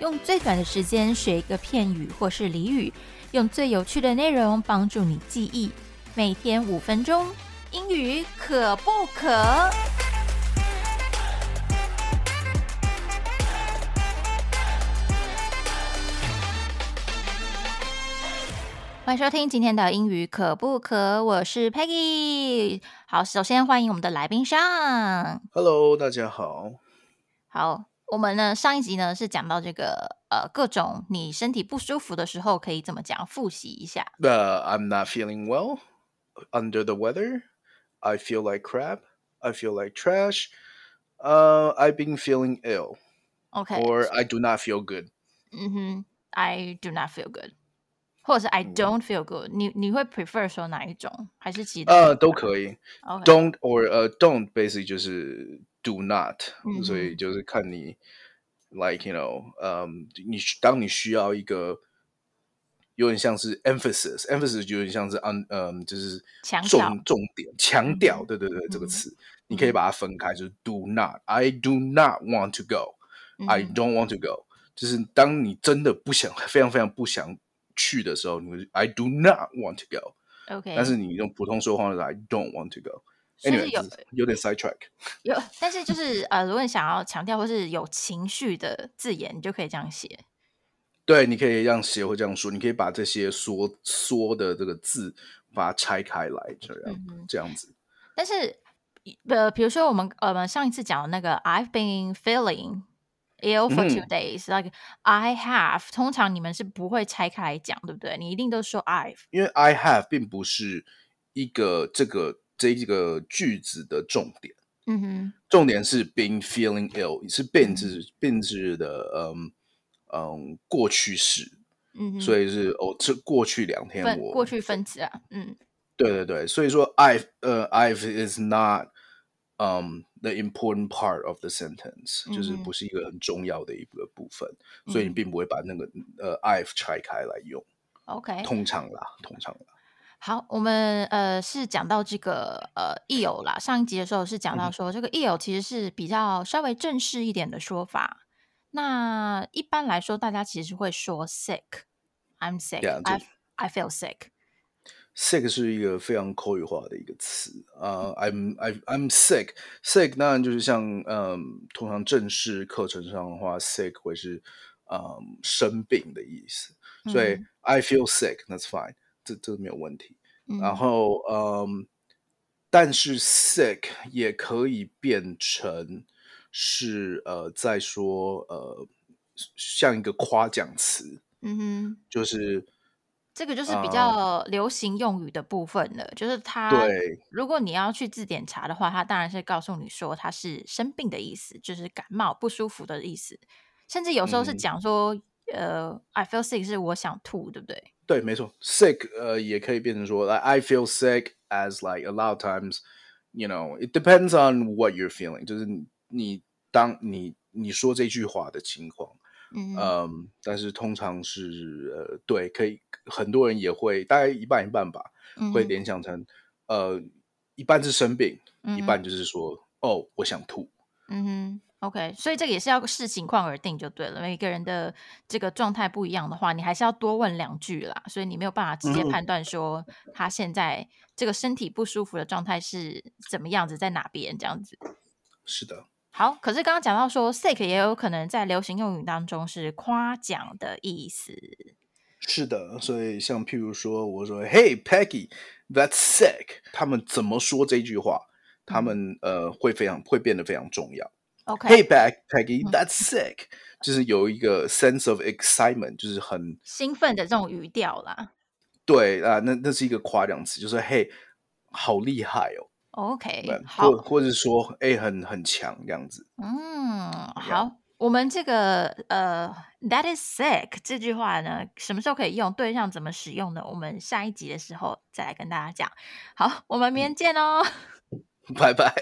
用最短的时间学一个片语或是俚语，用最有趣的内容帮助你记忆。每天五分钟，英语可不可？欢迎收听今天的英语可不可？我是 Peggy。好，首先欢迎我们的来宾上。Hello，大家好。好，我们呢上一集呢是讲到这个呃各种你身体不舒服的时候可以怎么讲，复习一下。Uh, I'm not feeling well. Under the weather. I feel like crap. I feel like trash. Uh, I've been feeling ill, Okay. or I do not feel good. 嗯哼，I do not feel good，或者是 I don't feel good 你。你会 prefer 说哪一种？还是其他？呃，都可以。OK，Don't or 呃、don't basically 就是 do not，、嗯所以就是看你 like you know，嗯、你当你需要一个有点像是 emphasis，emphasis 就有点像是 on 嗯、就是重重点强调，嗯对对对，这个嗯词你可以把它分开，就是 do not，I do not want to go，I 嗯 don't want to go，就是当你真的不想非常非常不想去的时候，你会 I do not want to go。OK，但是你用普通说话的时候，I don't want to go。Anyway，有有点 sidetrack。有，但是就是呃，如果你想要强调或是有情绪的字眼，你就可以这样写。对，你可以这样写或这样说，你可以把这些缩缩的这个字把它拆开来，这样、这样子。但是呃，比如说我们呃我们上一次讲的那个 I've been feeling ill for two 嗯。days，like I have，通常你们是不会拆开来讲，对不对？你一定都说 I've。因为 I have 并不是一个这个这一个句子的重点，嗯哼，重点是 been feeling ill，是 been 是 been 是的嗯嗯过去式，嗯哼，所以是哦这过去两天我过去分词啊，嗯。对对对，所以说 I've 呃 I've is not um the important part of the sentence，、就是嗯不是一个很重要的一个部分，所以你嗯并不会把那个呃 I've 拆开来用，，OK，通常啦，通常啦。好，我们呃是讲到这个呃 ill 啦，上一集的时候是讲到嗯说、这个 ill 其实是比较稍微正式一点的说法。那一般来说，大家其实会说 sick，I'm sick，I 这 I feel sick。Sick 是一个非常口语化的一个词啊、i m I I'm sick sick 当然就是像嗯，通常正式课程上的话，sick 会是嗯生病的意思，所以嗯。I feel sick that's fine，这这没有问题。嗯。然后嗯，但是 sick 也可以变成是呃在说呃像一个夸奖词，嗯哼，就是这个就是比呃较流行用语的部分了，就是它。对如果你要去字典查的话，它当然是告诉你说它是生病的意思，就是感冒不舒服的意思，甚至有时候是嗯讲说，呃，I feel sick 是我想吐，对不对？对，没错，sick 呃也可以变成说，like I feel sick as like a lot of times, you know, it depends on what you're feeling，就是你你当你你说这句话的情况，嗯嗯，但是通常是呃对，可以很多人也会大概一半一半吧，会联想成呃一半是生病，嗯一半就是说哦我想吐，嗯哼，OK，所以这个也是要视情况而定就对了。每个人的这个状态不一样的话，你还是要多问两句啦。所以你没有办法直接嗯判断说他现在这个身体不舒服的状态是怎么样子，在哪边这样子。是的，好，可是刚刚讲到说 sick 也有可能在流行用语当中是夸奖的意思。是的，所以像譬如说，我说 Hey Peggy, that's sick，他们怎么说这句话？他们呃会非常会变得非常重要。OK，Hey Peg Peggy, 嗯 that's sick，就是有一个 sense of excitement，就是很兴奋的这种语调啦。对啊，那那是一个夸奖词，就是嘿，好厉害哦，OK，好或，或者说哎很很强这样子。嗯，好，我们这个呃，that is sick 这句话呢，什么时候可以用？对象怎么使用呢？我们下一集的时候再来跟大家讲。好，我们明天见哦。拜拜。